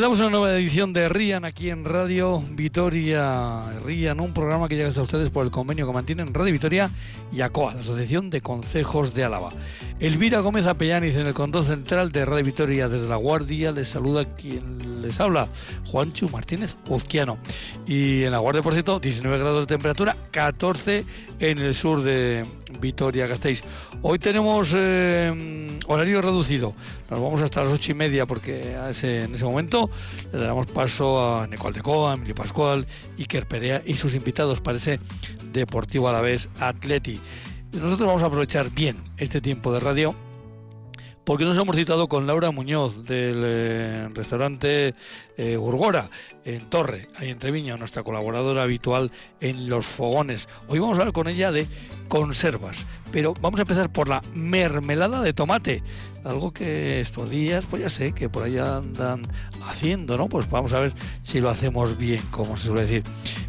Comenzamos una nueva edición de RIAN aquí en Radio Vitoria. RIAN, un programa que llega hasta ustedes por el convenio que mantienen Radio Vitoria y ACOA, la Asociación de Concejos de Álava. Elvira Gómez Apellaniz en el control central de Radio Vitoria desde La Guardia. Les saluda quien les habla, Juancho Martínez Uzquiano. Y en La Guardia, por cierto, 19 grados de temperatura, 14 en el sur de Vitoria-Gasteiz. Hoy tenemos eh, horario reducido. Nos vamos hasta las ocho y media porque en ese momento le damos paso a Nicole de Coa, Emilio Pascual, Iker Perea y sus invitados para ese Deportivo a la vez Atleti. Nosotros vamos a aprovechar bien este tiempo de radio porque nos hemos citado con Laura Muñoz del eh, restaurante eh, Urgora en Torre, ahí en Treviño, nuestra colaboradora habitual en Los Fogones. Hoy vamos a hablar con ella de conservas, pero vamos a empezar por la mermelada de tomate, algo que estos días, pues ya sé que por ahí andan haciendo, ¿no? Pues vamos a ver si lo hacemos bien, como se suele decir.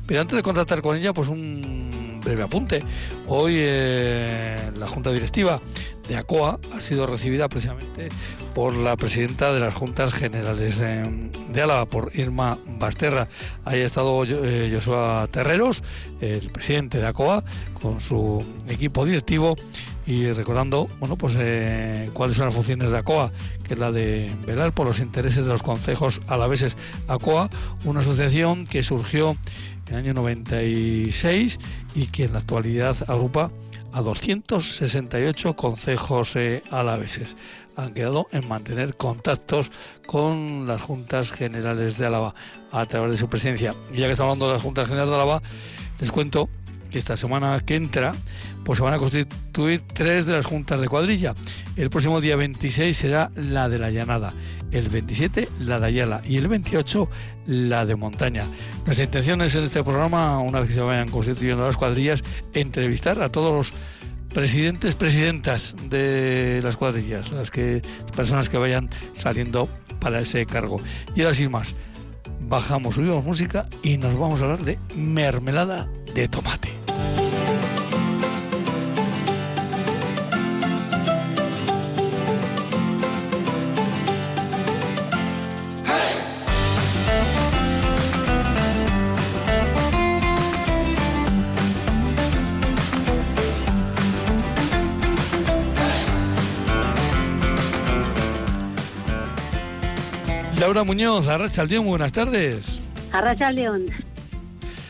Pero antes de contactar con ella, pues un breve apunte. Hoy eh, la Junta Directiva de ACOA ha sido recibida precisamente por la presidenta de las Juntas Generales de, Álava, por Irma Basterra. Ahí ha estado eh, Joshua Terreros, el presidente de ACOA, con su equipo directivo y recordando bueno pues eh, cuáles son las funciones de ACOA que es la de velar por los intereses de los concejos alaveses ACOA una asociación que surgió el año 96 y que en la actualidad agrupa a 268 concejos eh, alaveses. Han quedado en mantener contactos con las juntas generales de Álava a través de su presidencia. Y ya que estamos hablando de las juntas generales de Álava, les cuento que esta semana que entra pues se van a constituir tres de las juntas de cuadrilla. El próximo día 26 será la de la Llanada, el 27 la de Ayala y el 28 la de Montaña. Nuestra intención es en este programa, una vez que se vayan constituyendo las cuadrillas, entrevistar a todos los presidentes, presidentas de las cuadrillas, las que personas que vayan saliendo para ese cargo. Y ahora sin más, bajamos, subimos música y nos vamos a hablar de mermelada de tomate. Laura Muñoz, Arracha León, buenas tardes. Arracha León.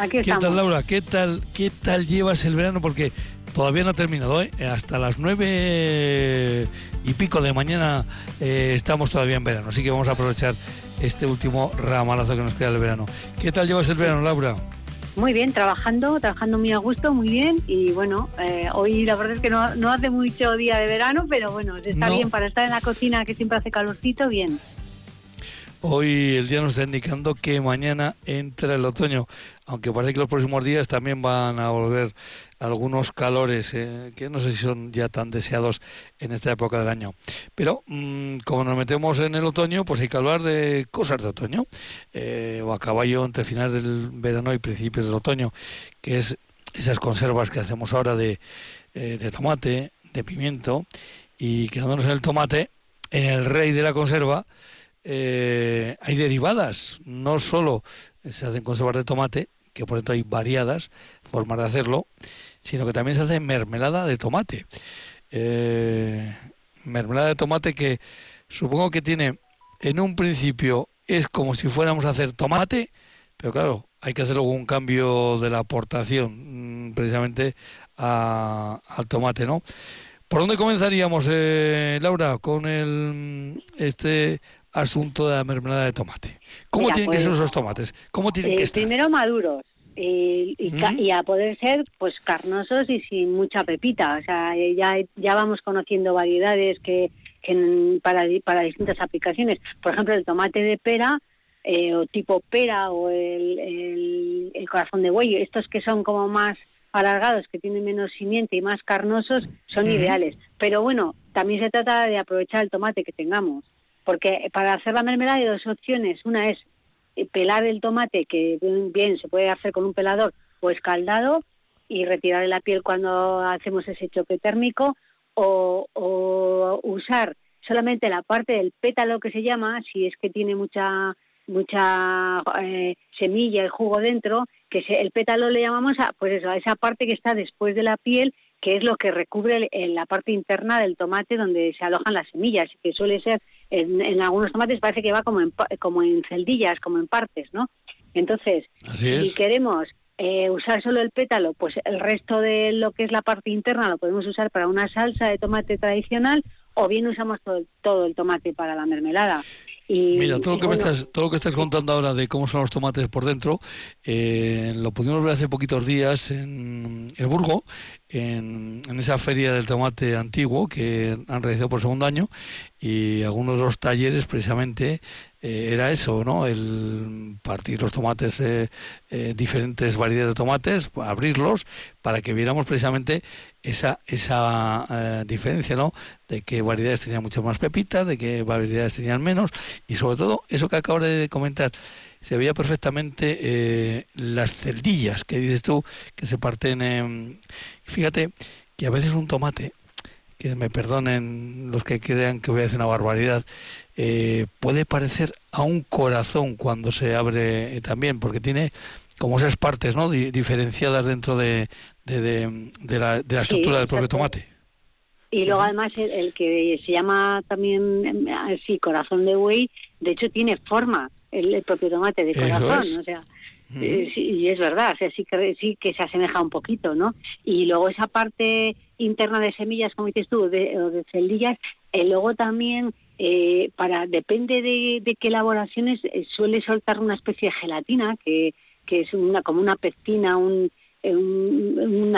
Aquí ¿Qué tal, Laura? ¿Qué tal, ¿Qué tal llevas el verano? Porque todavía no ha terminado, ¿eh? Hasta las nueve y pico de mañana eh, estamos todavía en verano, así que vamos a aprovechar este último ramalazo que nos queda del verano. ¿Qué tal llevas el verano, Laura? Muy bien, trabajando, trabajando muy a gusto, muy bien. Y bueno, eh, hoy la verdad es que no, hace mucho día de verano, pero bueno, está bien para estar en la cocina que siempre hace calorcito, bien. Hoy el día nos está indicando que mañana entra el otoño, aunque parece que los próximos días también van a volver algunos calores eh, que no sé si son ya tan deseados en esta época del año. Pero mm, como nos metemos en el otoño, pues hay que hablar de cosas de otoño, eh, o a caballo entre finales del verano y principios del otoño, que es esas conservas que hacemos ahora de, eh, de tomate, de pimiento, y quedándonos en el tomate, en el rey de la conserva, eh, hay derivadas, no solo se hacen conservas de tomate, que por tanto hay variadas formas de hacerlo, sino que también se hace mermelada de tomate. Eh, mermelada de tomate que supongo que tiene, en un principio es como si fuéramos a hacer tomate, pero claro, hay que hacer un cambio de la aportación mm, precisamente al tomate, ¿no? ¿Por dónde comenzaríamos, eh, Laura, con el este asunto de la mermelada de tomate. ¿Cómo tienen que ser pues, esos tomates? ¿Cómo tienen que eh, estar? Primero maduros. y, a poder ser pues carnosos y sin mucha pepita. O sea, ya, ya vamos conociendo variedades que, para, para distintas aplicaciones. Por ejemplo, el tomate de pera eh, o tipo pera o el, el, corazón de buey, estos que son como más alargados, que tienen menos simiente y más carnosos, son ideales. Pero bueno, también se trata de aprovechar el tomate que tengamos. Porque para hacer la mermelada hay dos opciones. Una es eh, pelar el tomate, que bien se puede hacer con un pelador o escaldado, y retirar la piel cuando hacemos ese choque térmico, o, usar solamente la parte del pétalo que se llama, si es que tiene mucha mucha eh, semilla y jugo dentro, que el pétalo le llamamos a, pues eso, a esa parte que está después de la piel, que es lo que recubre la parte interna del tomate donde se alojan las semillas, que suele ser, en, algunos tomates parece que va como en, como en celdillas, como en partes, ¿no? Entonces, si queremos eh, usar solo el pétalo, pues el resto de lo que es la parte interna lo podemos usar para una salsa de tomate tradicional o bien usamos todo, el tomate para la mermelada. Y, Mira, todo lo, que me estás, todo lo que estás contando ahora de cómo son los tomates por dentro, eh, lo pudimos ver hace poquitos días en el Burgo, en, en, esa feria del tomate antiguo que han realizado por segundo año y algunos de los talleres precisamente eh, era eso, ¿no? El partir los tomates, eh, eh, diferentes variedades de tomates, abrirlos para que viéramos precisamente esa esa diferencia, ¿no? De qué variedades tenían muchas más pepitas, de qué variedades tenían menos y sobre todo eso que acabo de comentar se veía perfectamente las celdillas que dices tú que se parten. fíjate que a veces un tomate que me perdonen los que crean que voy a decir una barbaridad, eh, puede parecer a un corazón cuando se abre eh, también, porque tiene como esas partes ¿no? diferenciadas dentro de, de, la, de la, estructura del propio tomate. Y luego además el, que se llama también así corazón de buey, de hecho tiene forma el, propio tomate de corazón, o sea, eh, y es verdad, o sí que, sí que se asemeja un poquito, ¿no? Y luego esa parte interna de semillas, como dices tú, de, o de celdillas, eh, luego también eh, para depende de, qué elaboraciones eh, suele soltar una especie de gelatina que, que es una como una pectina, un, un,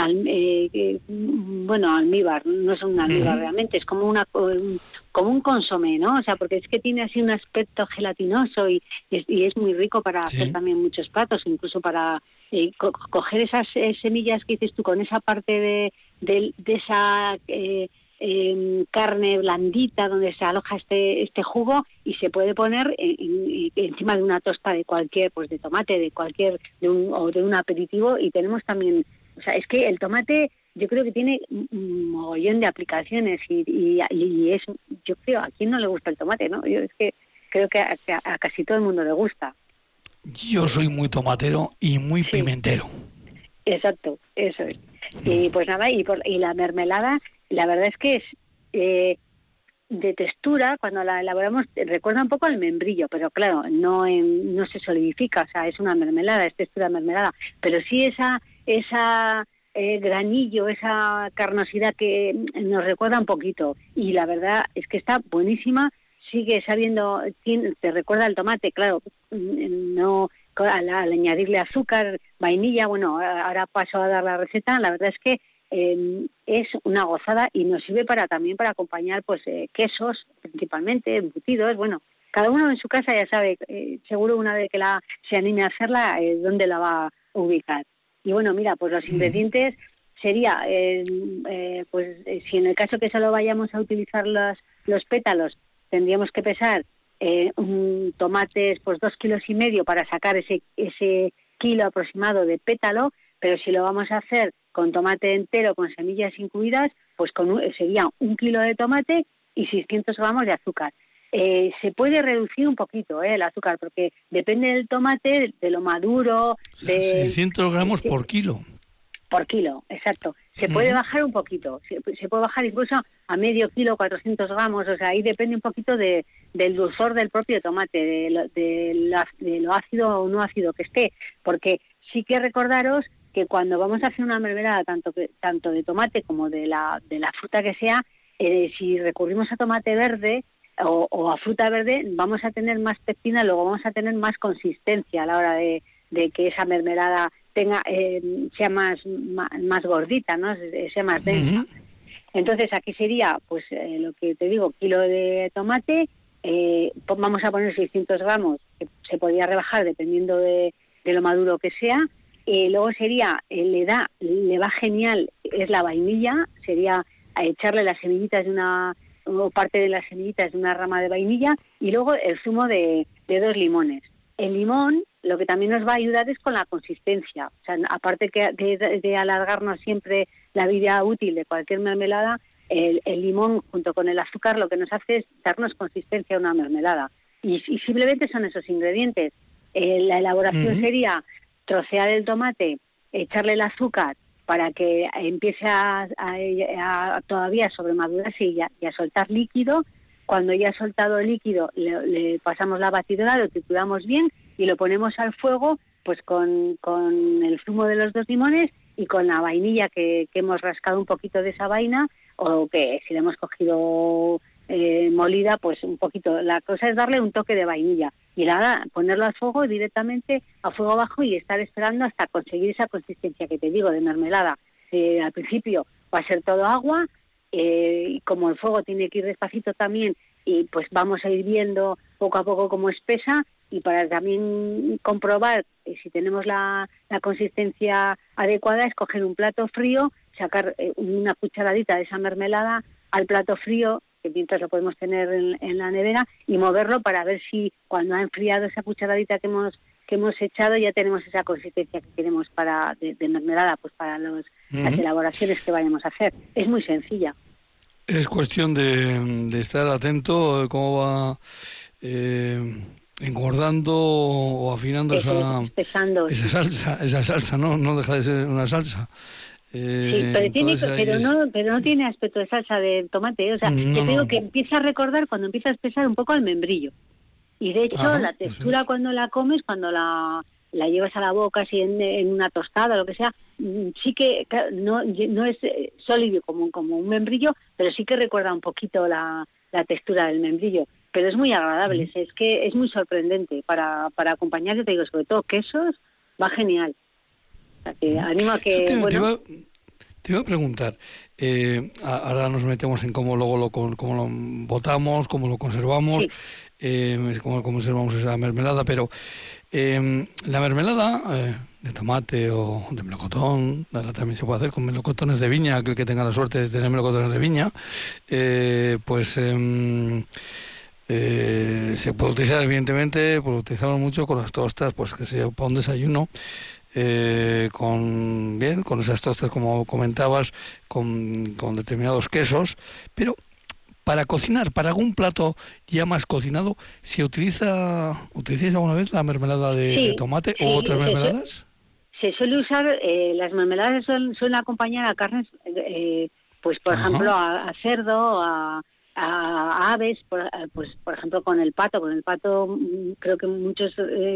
bueno almíbar no es un almíbar realmente es como una como un consomé no o sea porque es que tiene así un aspecto gelatinoso y, y, es, muy rico para hacer también muchos platos incluso para coger esas semillas que dices tú con esa parte de de, esa eh, em, carne blandita donde se aloja este este jugo y se puede poner encima de una tosta de cualquier pues de tomate de cualquier de un, o de un aperitivo. Y tenemos también o sea es que el tomate yo creo que tiene un mogollón de aplicaciones y, y, es yo creo a quién no le gusta el tomate no yo es que creo que a, casi todo el mundo le gusta. Yo soy muy tomatero y muy pimentero. Exacto eso es. Y pues nada, y, por, y la mermelada, la verdad es que es eh, de textura, cuando la elaboramos, recuerda un poco al membrillo, pero claro, no, no se solidifica, o sea, es una mermelada, es textura mermelada, pero sí esa, esa eh, granillo, esa carnosidad que nos recuerda un poquito. Y la verdad es que está buenísima, sigue sabiendo, te recuerda al tomate, claro, no al, añadirle azúcar, vainilla, bueno, ahora paso a dar la receta, la verdad es que em, es una gozada y nos sirve para también para acompañar pues eh, quesos principalmente, embutidos, bueno, cada uno en su casa ya sabe, eh, seguro una vez que la se anime a hacerla, eh, dónde la va a ubicar. Y bueno, mira, pues los ingredientes sería, em, pues si en el caso que solo vayamos a utilizar los, los pétalos, tendríamos que pesar un tomates pues dos kilos y medio para sacar ese ese kilo aproximado de pétalo pero si lo vamos a hacer con tomate entero con semillas incluidas pues con sería un kilo de tomate y 600 gramos de azúcar. Eh, se puede reducir un poquito eh, el azúcar porque depende del tomate de lo maduro de 600 gramos por kilo. Por kilo, exacto. Se puede bajar un poquito, se, puede bajar incluso a medio kilo, 400 gramos, o sea, ahí depende un poquito de, del dulzor del propio tomate, de lo, de, lo ácido o no ácido que esté, porque sí que recordaros que cuando vamos a hacer una mermelada tanto tanto de tomate como de la de la fruta que sea, eh, si recurrimos a tomate verde o, o, a fruta verde, vamos a tener más pectina, luego vamos a tener más consistencia a la hora de, de que esa mermelada tenga eh, sea más, más, gordita, ¿no? sea más densa. Entonces aquí sería, pues eh, lo que te digo, kilo de tomate, eh, vamos a poner 600 gramos, que se podría rebajar dependiendo de, lo maduro que sea. Y luego sería, le da, le va genial, es la vainilla, sería echarle las semillitas de una, o parte de las semillitas de una rama de vainilla, y luego el zumo de, de dos limones. El limón lo que también nos va a ayudar es con la consistencia. O sea, aparte que de, alargarnos siempre la vida útil de cualquier mermelada, el, limón junto con el azúcar lo que nos hace es darnos consistencia a una mermelada. Y, simplemente son esos ingredientes. Eh, la elaboración sería trocear el tomate, echarle el azúcar para que empiece a, todavía sobre y, y a soltar líquido. Cuando ya ha soltado el líquido, le, pasamos la batidora, lo trituramos bien y lo ponemos al fuego pues con, con el zumo de los dos limones y con la vainilla que, que hemos rascado un poquito de esa vaina o que si le hemos cogido eh, molida, pues un poquito. La cosa es darle un toque de vainilla y nada, ponerlo al fuego directamente a fuego bajo y estar esperando hasta conseguir esa consistencia que te digo de mermelada. Eh, al principio va a ser todo agua eh, y como el fuego tiene que ir despacito también y pues vamos a ir viendo poco a poco cómo espesa y para también comprobar si tenemos la, la consistencia adecuada es coger un plato frío, sacar una cucharadita de esa mermelada al plato frío que mientras lo podemos tener en, la nevera y moverlo para ver si cuando ha enfriado esa cucharadita que hemos que hemos echado ya tenemos esa consistencia que queremos para de, mermelada pues para los, las elaboraciones que vayamos a hacer. Es muy sencilla. Es cuestión de, estar atento cómo va eh, engordando o afinando esa, esa salsa esa salsa no no deja de ser una salsa sí, eh, pero, no, pero no tiene aspecto de salsa de tomate. O sea, yo digo que empieza a recordar cuando empieza a espesar un poco al membrillo. Y de hecho, la textura cuando la comes, cuando la, la llevas a la boca, así en, una tostada o lo que sea, mm, sí que no, no es eh, sólido como, como un membrillo, pero sí que recuerda un poquito la, la textura del membrillo. Pero es muy agradable, es que es muy sorprendente. Para, para acompañar, yo te digo, sobre todo quesos, va genial animo a que... Te, bueno, te, iba, a preguntar, eh, ahora nos metemos en cómo luego lo, cómo lo botamos, cómo lo conservamos, eh, cómo conservamos esa mermelada, pero eh, la mermelada de tomate o de melocotón, también se puede hacer con melocotones de viña, aquel que tenga la suerte de tener melocotones de viña, pues... Em, se puede utilizar evidentemente, pues utilizamos mucho con las tostas, pues que sea para un desayuno, eh, con bien con esas tostas como comentabas con, con, determinados quesos pero para cocinar para algún plato ya más cocinado se utiliza utilizáis alguna vez la mermelada de, tomate o otras mermeladas se suele usar eh, las mermeladas suelen, acompañar a carnes eh, pues por ejemplo a, cerdo a a, aves, por, pues por ejemplo con el pato, con el pato mm, creo que muchos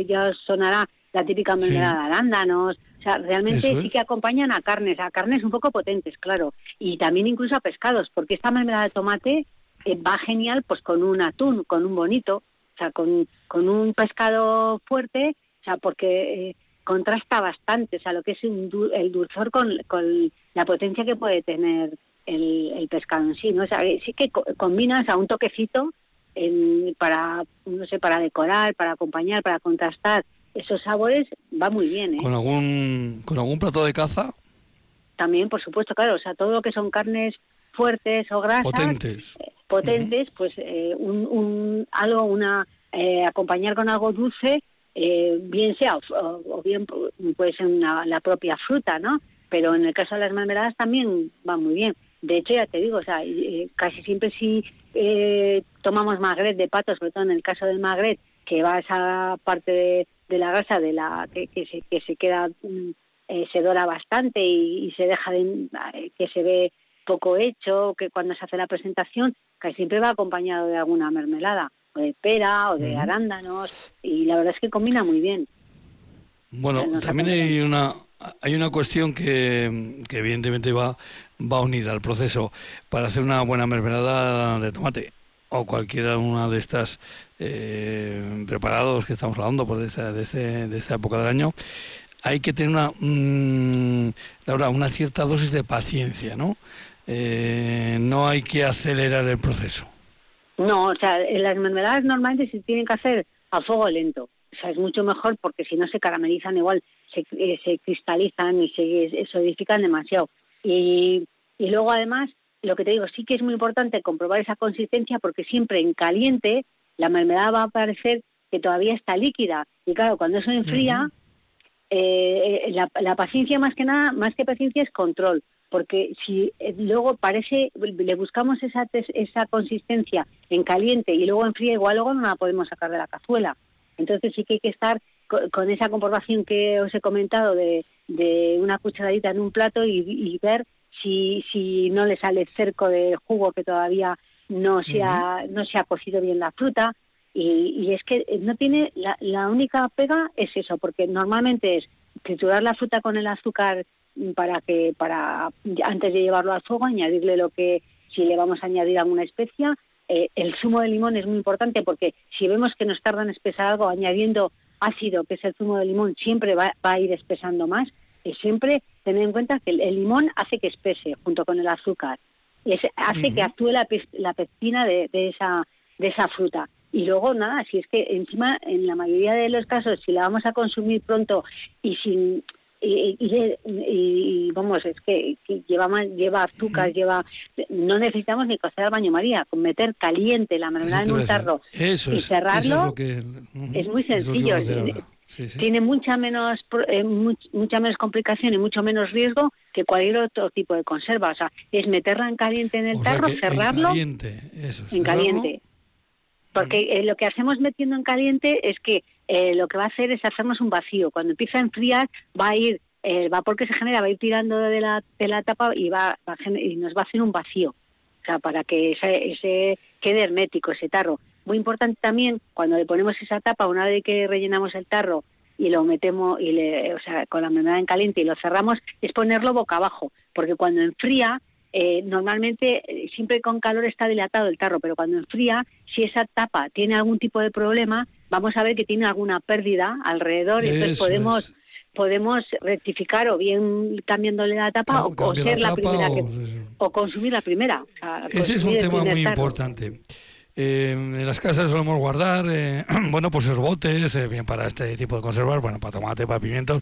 ya sonará la típica mermelada de arándanos. O sea, realmente sí que acompañan a carnes, a carnes un poco potentes, claro. Y también incluso a pescados, porque esta mermelada de tomate eh, va genial pues con un atún, con un bonito, o sea, con, con un pescado fuerte, o sea, porque eh, contrasta bastante, o sea, lo que es el dulzor con, con la potencia que puede tener el, el pescado en sí, ¿no? O sea, sí que combinas a un toquecito en, para, no sé, para decorar, para acompañar, para contrastar esos sabores va muy bien. ¿eh? ¿Con algún, ¿Con algún plato de caza? También, por supuesto, claro. O sea, todo lo que son carnes fuertes o grasas. Potentes. Eh, potentes, pues eh, un, un, algo, una. Eh, acompañar con algo dulce, bien sea, o, bien puede ser la propia fruta, ¿no? Pero en el caso de las mermeladas también va muy bien. De hecho, ya te digo, o sea, casi siempre si tomamos magret de pato, sobre todo en el caso del magret, que va esa parte de, de la grasa de la que, que, se, que se queda mm, eh, se dora bastante y, se deja de, eh, que se ve poco hecho que cuando se hace la presentación casi siempre va acompañado de alguna mermelada o de pera o de arándanos y la verdad es que combina muy bien. Bueno también hay una hay una cuestión que, que evidentemente va va unida al proceso. Para hacer una buena mermelada de tomate o cualquiera una de estas eh, preparados que estamos hablando pues, de, esa, de, ese, de esa época del año, hay que tener una, mm, una cierta dosis de paciencia, ¿no? Eh, no hay que acelerar el proceso. No, o sea, las mermeladas normalmente se tienen que hacer a fuego lento. O sea, es mucho mejor porque si no se caramelizan igual, se, eh, se cristalizan y se solidifican demasiado. Y, y luego además lo que te digo, sí que es muy importante comprobar esa consistencia porque siempre en caliente la mermelada va a parecer que todavía está líquida. Y claro, cuando eso enfría, eh, la, paciencia más que nada, más que paciencia es control. porque si eh, luego parece, le buscamos esa, esa consistencia en caliente y luego en fría, igual luego no la podemos sacar de la cazuela. Entonces sí que hay que estar con, esa comprobación que os he comentado de, de una cucharadita en un plato y, ver si, si no le sale cerco de jugo que todavía no se, ha, no se ha cocido bien la fruta. Y, y es que no tiene, la, la única pega es eso, porque normalmente es triturar la fruta con el azúcar para que para antes de llevarlo al fuego añadirle lo que si le vamos a añadir alguna especia eh, el zumo de limón es muy importante porque si vemos que nos tarda en espesar algo añadiendo ácido que es el zumo de limón siempre va, a ir espesando más y siempre tener en cuenta que el, limón hace que espese junto con el azúcar. Y hace que actúe la, la pectina de, de esa de esa fruta. Y luego nada, si es que encima en la mayoría de los casos si la vamos a consumir pronto y sin y, y, vamos, es que, lleva lleva azúcar, lleva no necesitamos ni cocer al baño María, con meter caliente la mermelada en un tarro y cerrarlo es, muy sencillo. Tiene mucha menos eh, mucha menos complicación y mucho menos riesgo que cualquier otro tipo de conserva. O sea, es meterla en caliente en el tarro, cerrarlo. En caliente, eso. En caliente. Porque eh, lo que hacemos metiendo en caliente es que eh, lo que va a hacer es hacernos un vacío. Cuando empieza a enfriar, va a ir, el vapor que se genera va a ir tirando de la, de la tapa y, va, y nos va a hacer un vacío. O sea, para que ese, quede hermético, ese tarro. Muy importante también, cuando le ponemos esa tapa, una vez que rellenamos el tarro y lo metemos y le, o sea, con la mermelada en caliente y lo cerramos, es ponerlo boca abajo, porque cuando enfría eh, normalmente eh, siempre con calor está dilatado el tarro, pero cuando enfría, si esa tapa tiene algún tipo de problema, vamos a ver que tiene alguna pérdida alrededor y entonces podemos podemos rectificar o bien cambiándole la tapa o, ser la, primera o, consumir la primera. Ese es un tema muy importante. Eh, en las casas solemos guardar, eh, bueno, pues esos botes, eh, bien para este tipo de conservar, bueno, para tomate, para pimientos,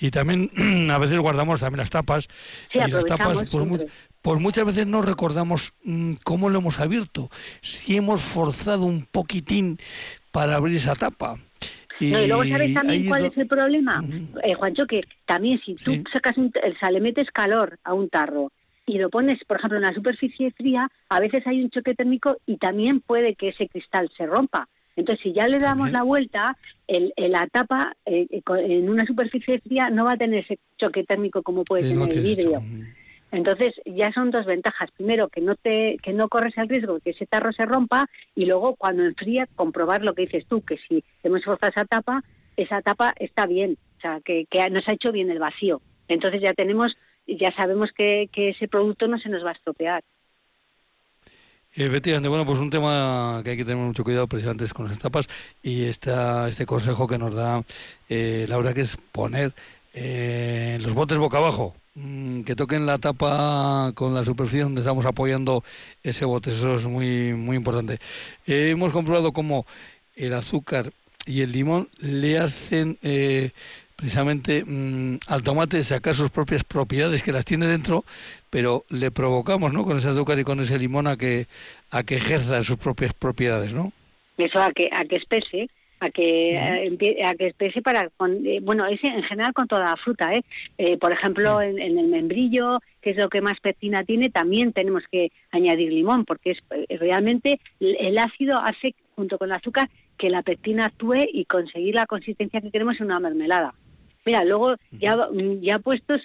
y también a veces guardamos también las tapas, y las tapas, pues, pues, muchas veces no recordamos mm, cómo lo hemos abierto, si hemos forzado un poquitín para abrir esa tapa. Y, no, y luego sabes también cuál es el problema, Juancho, que también si tú sacas un, o sea, le metes calor a un tarro y lo pones, por ejemplo, en una superficie fría, a veces hay un choque térmico y también puede que ese cristal se rompa. Entonces, si ya le damos la vuelta, el, la tapa eh, eh, en una superficie fría no va a tener ese choque térmico como puede tener el vidrio. Entonces, ya son dos ventajas. Primero, que no te que no corres el riesgo de que ese tarro se rompa y luego, cuando enfría, comprobar lo que dices tú, que si hemos forzado esa tapa, esa tapa está bien, o sea, que, que nos ha hecho bien el vacío. Entonces ya tenemos ya sabemos que, ese producto no se nos va a estropear. Efectivamente, bueno, pues un tema que hay que tener mucho cuidado precisamente con las tapas y esta, este consejo que nos da eh, Laura, que es poner eh, los botes boca abajo, mm, que toquen la tapa con la superficie donde estamos apoyando ese bote, eso es muy, muy importante. Eh, hemos comprobado cómo el azúcar y el limón le hacen precisamente mm, al tomate sacar sus propias propiedades que las tiene dentro, pero le provocamos, ¿no? Con ese azúcar y con ese limón a que a que ejerza sus propias propiedades, ¿no? Eso a que a que espese, a que a, que espese para eh, bueno, ese en general con toda la fruta, ¿eh? eh por ejemplo, en, el membrillo, que es lo que más pectina tiene, también tenemos que añadir limón porque es eh, realmente el ácido hace junto con el azúcar que la pectina actúe y conseguir la consistencia que queremos en una mermelada. Mira, luego ya, ya puestos,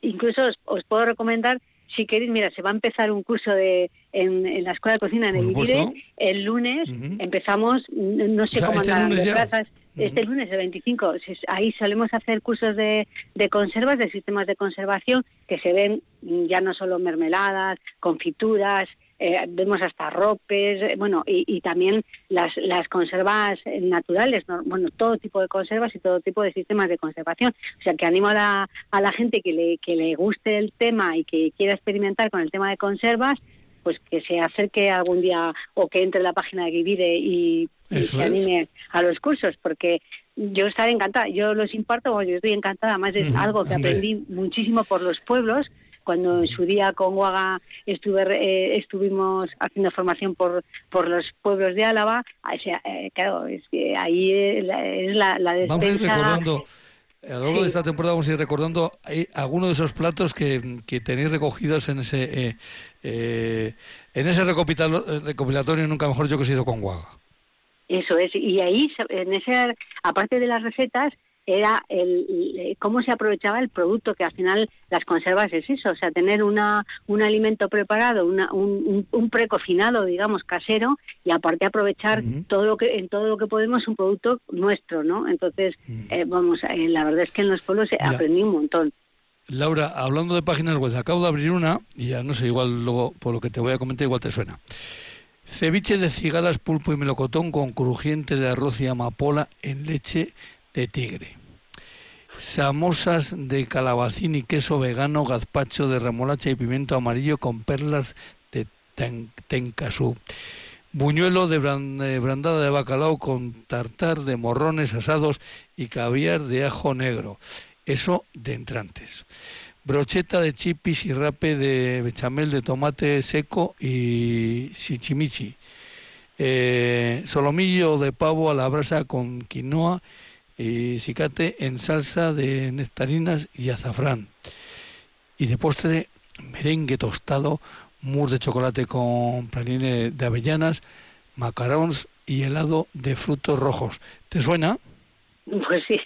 incluso os, puedo recomendar, si queréis, mira, se va a empezar un curso de en, la Escuela de Cocina en el el lunes, empezamos, no sé cómo este andar de plazas, este lunes, el 25, ahí solemos hacer cursos de, de conservas, de sistemas de conservación, que se ven ya no solo mermeladas, confituras, eh, vemos hasta ropes, eh, bueno, y, también las, las conservas naturales, bueno, todo tipo de conservas y todo tipo de sistemas de conservación. O sea, que animo a la, a la gente que le, que le guste el tema y que quiera experimentar con el tema de conservas, pues que se acerque algún día o que entre en la página de Givide y, se anime a los cursos, porque yo estaré encantada, yo los imparto, yo estoy encantada, además es algo que aprendí muchísimo por los pueblos, cuando en su día con Guaga estuve, eh, estuvimos haciendo formación por, por los pueblos de Álava, eh, claro, es que ahí es la, la Vamos recordando a lo largo de esta temporada vamos a ir recordando algunos de esos platos que, que tenéis recogidos en ese eh, eh, en ese recopilatorio, nunca mejor yo que se hizo con Guaga. Eso es, y ahí, en ese, aparte de las recetas, era el, cómo se aprovechaba el producto, que al final las conservas es eso, o sea, tener una, un alimento preparado, una, un, un, precocinado, digamos, casero, y aparte aprovechar todo lo que en todo lo que podemos un producto nuestro, ¿no? Entonces, eh, vamos, eh, la verdad es que en los pueblos aprendí un montón. Laura, hablando de páginas web, acabo de abrir una y ya no sé, igual luego por lo que te voy a comentar, igual te suena. Ceviche de cigalas, pulpo y melocotón con crujiente de arroz y amapola en leche de tigre. Samosas de calabacín y queso vegano, gazpacho de remolacha y pimiento amarillo con perlas de tencasú. Buñuelo de brandada de bacalao con tartar de morrones asados y caviar de ajo negro. Eso de entrantes. Brocheta de chipis y rape de bechamel de tomate seco y chichimichi. Eh, solomillo de pavo a la brasa con quinoa y cicate en salsa de nectarinas y azafrán. Y de postre, merengue tostado, mousse de chocolate con praline de avellanas, macarons y helado de frutos rojos. ¿Te suena? Pues sí.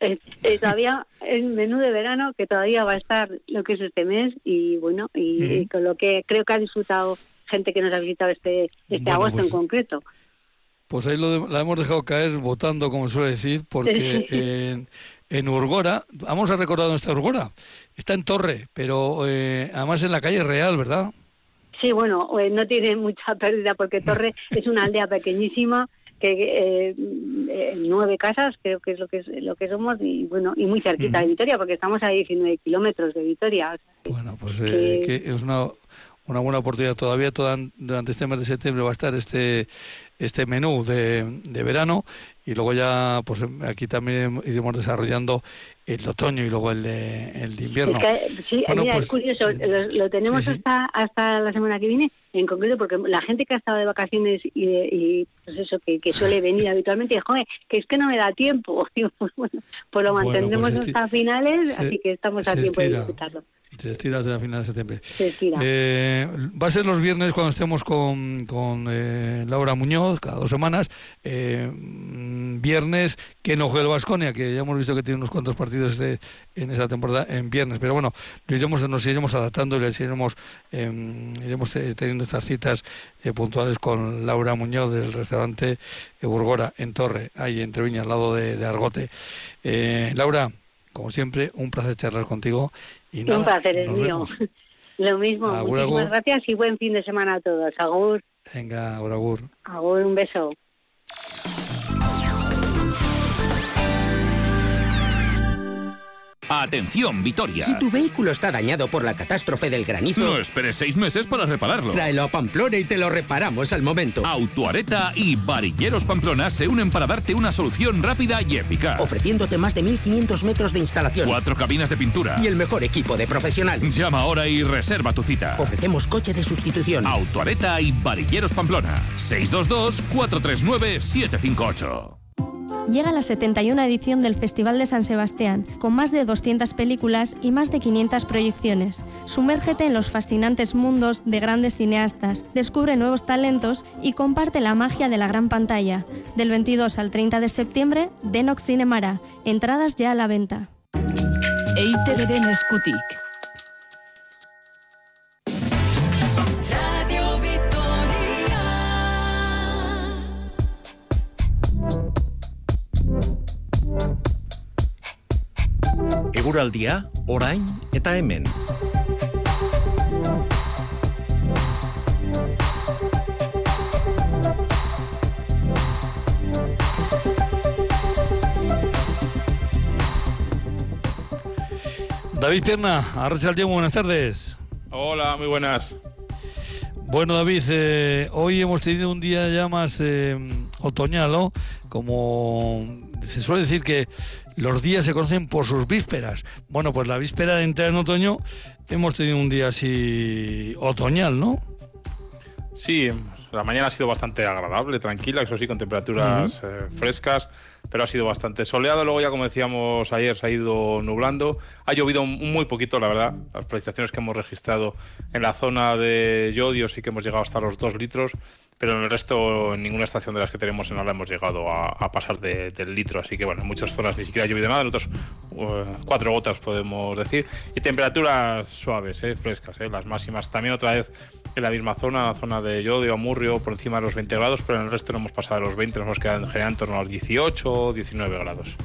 todavía el menú de verano que todavía va a estar lo que es este mes y bueno y, con lo que creo que ha disfrutado gente que nos ha visitado este este agosto en pues concreto pues ahí lo la hemos dejado caer votando, como suele decir, porque en, en, Urgora, vamos a recordar dónde está Urgora, está en Torre, pero eh, además en la calle Real, ¿verdad? Sí, bueno, eh, no tiene mucha pérdida porque Torre es una aldea pequeñísima que eh, eh, nueve casas creo que es lo que es lo que somos y bueno y muy cerquita de Vitoria porque estamos a 19 kilómetros de Vitoria bueno pues que es una una buena oportunidad todavía durante este mes de septiembre va a estar este este menú de, de verano y luego ya pues aquí también iremos desarrollando el otoño y luego el de, el de invierno. sí, mira, es pues, curioso, lo, tenemos hasta hasta la semana que viene en concreto porque la gente que ha estado de vacaciones y, y pues eso que, que, suele venir habitualmente dice, joder, que es que no me da tiempo, pues, bueno, pues lo pues mantendremos hasta finales, así que estamos a tiempo de disfrutarlo. Se estira hasta la final de septiembre. Eh, va a ser los viernes cuando estemos con, con eh, Laura Muñoz, cada dos semanas. Eh, viernes que no juega el Vasconia, que ya hemos visto que tiene unos cuantos partidos de, en esa temporada en viernes. Pero bueno, lo iremos, nos iremos adaptando y les iremos, em, iremos teniendo estas citas puntuales con Laura Muñoz del restaurante Burgora en Torre, ahí en Treviño, al lado de, de Argote. Laura como siempre, un placer charlar contigo. Y un placer es mío. Lo mismo, muchísimas gracias y buen fin de semana a todos. Agur. Venga, agur, agur. Agur, un beso. Atención, Vitoria. Si tu vehículo está dañado por la catástrofe del granizo... No esperes seis meses para repararlo. Tráelo a Pamplona y te lo reparamos al momento. Autoareta y Varilleros Pamplona se unen para darte una solución rápida y eficaz. Ofreciéndote más de 1.500 metros de instalación. Cuatro cabinas de pintura. Y el mejor equipo de profesionales. Llama ahora y reserva tu cita. Ofrecemos coche de sustitución. Autoareta y Varilleros Pamplona. 622-439-758 llega la 71 edición del Festival de San Sebastián, con más de 200 películas y más de 500 proyecciones. Sumérgete en los fascinantes mundos de grandes cineastas, descubre nuevos talentos y comparte la magia de la gran pantalla. Del 22 al 30 de septiembre, Denox Cinemara. Entradas ya a la venta. Eguraldia, orain eta hemen. David Tierna, Arrachaldeón, buenas tardes. Hola, muy buenas. Bueno, David, eh, hoy hemos tenido un día ya más eh, otoñal, ¿no? Como se suele decir que los días se conocen por sus vísperas. Bueno, pues la víspera de entrar en otoño hemos tenido un día así otoñal, ¿no? Sí, la mañana ha sido bastante agradable, tranquila, eso sí, con temperaturas eh, frescas. Pero ha sido bastante soleado. Luego ya como decíamos ayer se ha ido nublando. Ha llovido muy poquito, la verdad. Las precipitaciones que hemos registrado en la zona de Yodio sí que hemos llegado hasta los 2 litros pero en el resto, en ninguna estación de las que tenemos en Ala hemos llegado a, pasar del litro. Así que bueno, en muchas zonas ni siquiera ha llovido nada, en otras uh, cuatro gotas podemos decir. Y temperaturas suaves, eh, frescas, eh, las máximas. También otra vez en la misma zona, la zona de Yodio, Amurrio, por encima de los 20 grados, pero en el resto no hemos pasado de los 20, nos hemos quedado en general en torno a los 18 o 19 grados.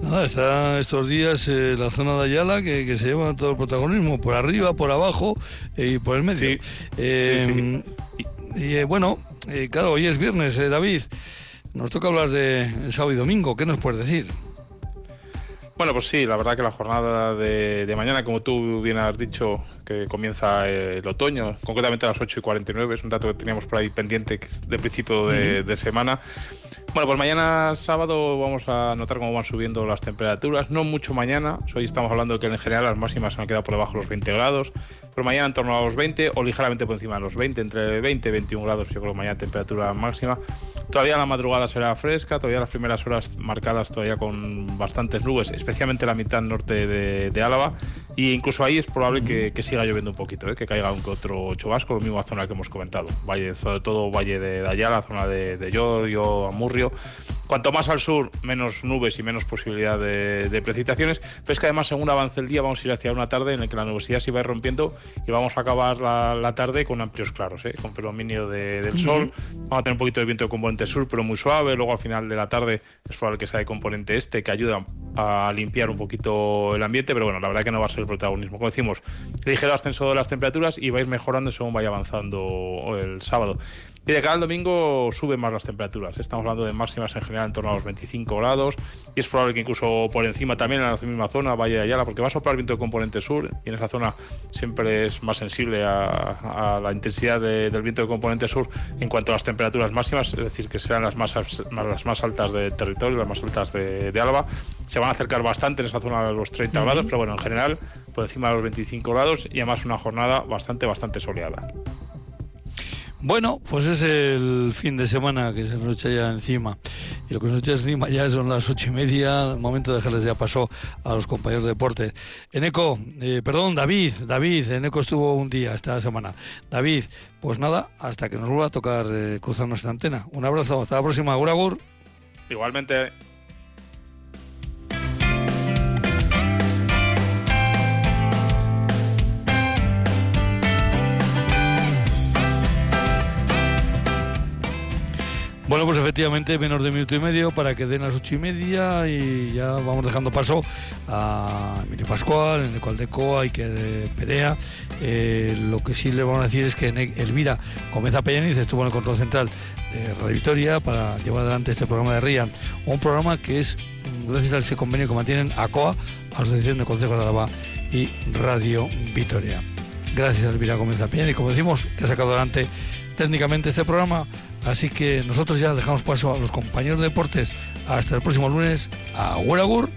Nada, está estos días eh, la zona de Ayala que, se lleva todo el protagonismo, por arriba, por abajo y por el medio. sí, y eh, bueno, eh, claro, hoy es viernes, eh, David. Nos toca hablar de sábado y domingo. ¿Qué nos puedes decir? Bueno, pues sí, la verdad que la jornada de, mañana, como tú bien has dicho, que comienza el otoño, concretamente a las 8 y 49, es un dato que teníamos por ahí pendiente de principio de, semana. Bueno, pues mañana sábado vamos a notar cómo van subiendo las temperaturas, no mucho mañana, hoy estamos hablando de que en general las máximas han quedado por debajo de los 20 grados, pero mañana en torno a los 20 o ligeramente por encima de los 20, entre 20 y 21 grados, yo creo que mañana temperatura máxima. Todavía la madrugada será fresca, todavía las primeras horas marcadas todavía con bastantes nubes, especialmente la mitad norte de, Álava, e incluso ahí es probable que, siga lloviendo un poquito, ¿eh? que caiga un que otro chubasco, lo mismo zona que hemos comentado, valle, sobre todo Valle de, Ayala, zona de, de Llorio, Amurrio. Cuanto más al sur, menos nubes y menos posibilidad de, precipitaciones, pero es que además según avance el día vamos a ir hacia una tarde en la que la nubosidad se va a ir rompiendo y vamos a acabar la, tarde con amplios claros, ¿eh? con predominio del sol. Vamos a tener un poquito de viento de componente sur, pero muy suave. Luego al final de la tarde es probable que sea de componente este, que ayuda a limpiar un poquito el ambiente, pero bueno, la verdad que no va a ser el protagonismo. Como decimos, ligero ascenso de las temperaturas y vais mejorando según vaya avanzando el sábado. Y de cara al domingo suben más las temperaturas. Estamos hablando de máximas en general en torno a los 25 grados. Y es probable que incluso por encima también en la misma zona vaya de Ayala, porque va a soplar viento de componente sur. Y en esa zona siempre es más sensible a, la intensidad del viento de componente sur en cuanto a las temperaturas máximas, es decir, que serán las más, las más altas del territorio, las más altas de, de Álava. Se van a acercar bastante en esa zona de los 30 grados, pero bueno, en general por encima de los 25 grados y además una jornada bastante, bastante soleada. Bueno, pues es el fin de semana que se nos echa ya encima. Y lo que nos echa encima ya son las ocho y media, el momento de dejarles ya paso a los compañeros de deporte. Eneco, eh, perdón, David, David, Eneco estuvo un día esta semana. David, pues nada, hasta que nos vuelva a tocar eh, cruzarnos en antena. Un abrazo, hasta la próxima, Guragur. Igualmente. Bueno, pues efectivamente menos de minuto y medio para que den las ocho y media y ya vamos dejando paso a Emilio Pascual, en el cual de Coa y que Perea. Eh, lo que sí le vamos a decir es que Elvira Gómez Pellaniz estuvo en el control central de Radio Victoria para llevar adelante este programa de RIAN, un programa que es gracias a ese convenio que mantienen ACOA, Asociación de Consejos de Araba y Radio Victoria. Gracias a Elvira Gómez y como decimos, que ha sacado adelante técnicamente este programa Así que nosotros ya dejamos paso a los compañeros de deportes. Hasta el próximo lunes. A Agur.